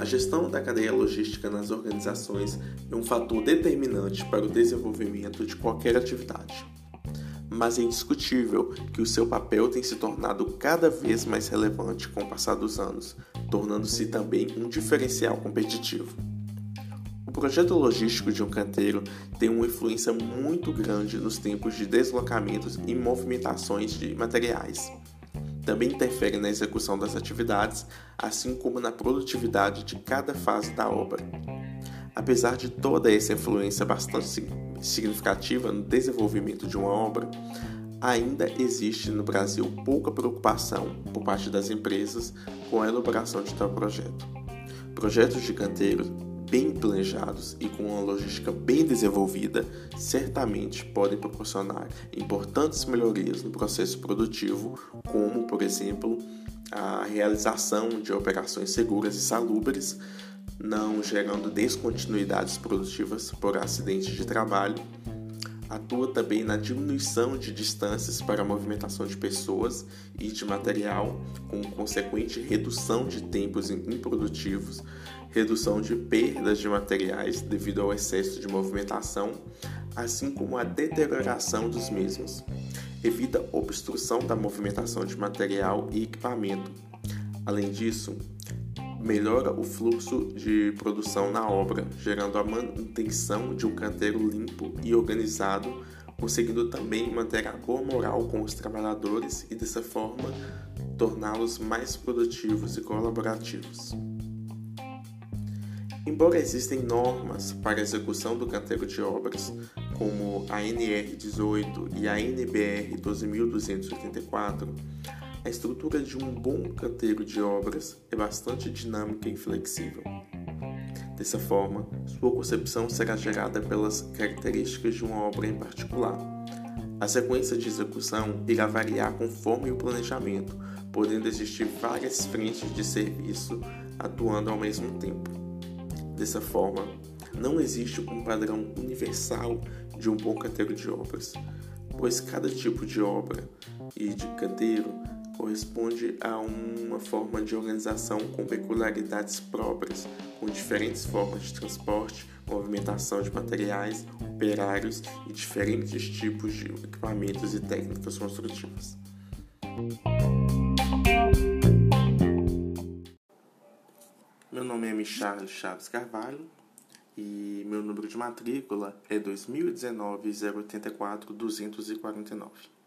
A gestão da cadeia logística nas organizações é um fator determinante para o desenvolvimento de qualquer atividade. Mas é indiscutível que o seu papel tem se tornado cada vez mais relevante com o passar dos anos, tornando-se também um diferencial competitivo. O projeto logístico de um canteiro tem uma influência muito grande nos tempos de deslocamentos e movimentações de materiais. Também interfere na execução das atividades, assim como na produtividade de cada fase da obra. Apesar de toda essa influência bastante significativa no desenvolvimento de uma obra, ainda existe no Brasil pouca preocupação por parte das empresas com a elaboração de tal projeto. Projetos de canteiros bem planejados e com uma logística bem desenvolvida, certamente podem proporcionar importantes melhorias no processo produtivo, como, por exemplo, a realização de operações seguras e salubres, não gerando descontinuidades produtivas por acidentes de trabalho. Atua também na diminuição de distâncias para a movimentação de pessoas e de material, com consequente redução de tempos improdutivos, redução de perdas de materiais devido ao excesso de movimentação, assim como a deterioração dos mesmos. Evita obstrução da movimentação de material e equipamento. Além disso, melhora o fluxo de produção na obra, gerando a manutenção de um canteiro limpo e organizado, conseguindo também manter a boa moral com os trabalhadores e, dessa forma, torná-los mais produtivos e colaborativos. Embora existem normas para a execução do canteiro de obras, como a NR18 e a NBR 12284, a estrutura de um bom canteiro de obras é bastante dinâmica e flexível. Dessa forma, sua concepção será gerada pelas características de uma obra em particular. A sequência de execução irá variar conforme o planejamento, podendo existir várias frentes de serviço atuando ao mesmo tempo. Dessa forma, não existe um padrão universal de um bom canteiro de obras, pois cada tipo de obra e de canteiro corresponde a uma forma de organização com peculiaridades próprias, com diferentes formas de transporte, movimentação de materiais, operários e diferentes tipos de equipamentos e técnicas construtivas. Meu nome é Michal Chaves Carvalho e meu número de matrícula é 2019 084 249.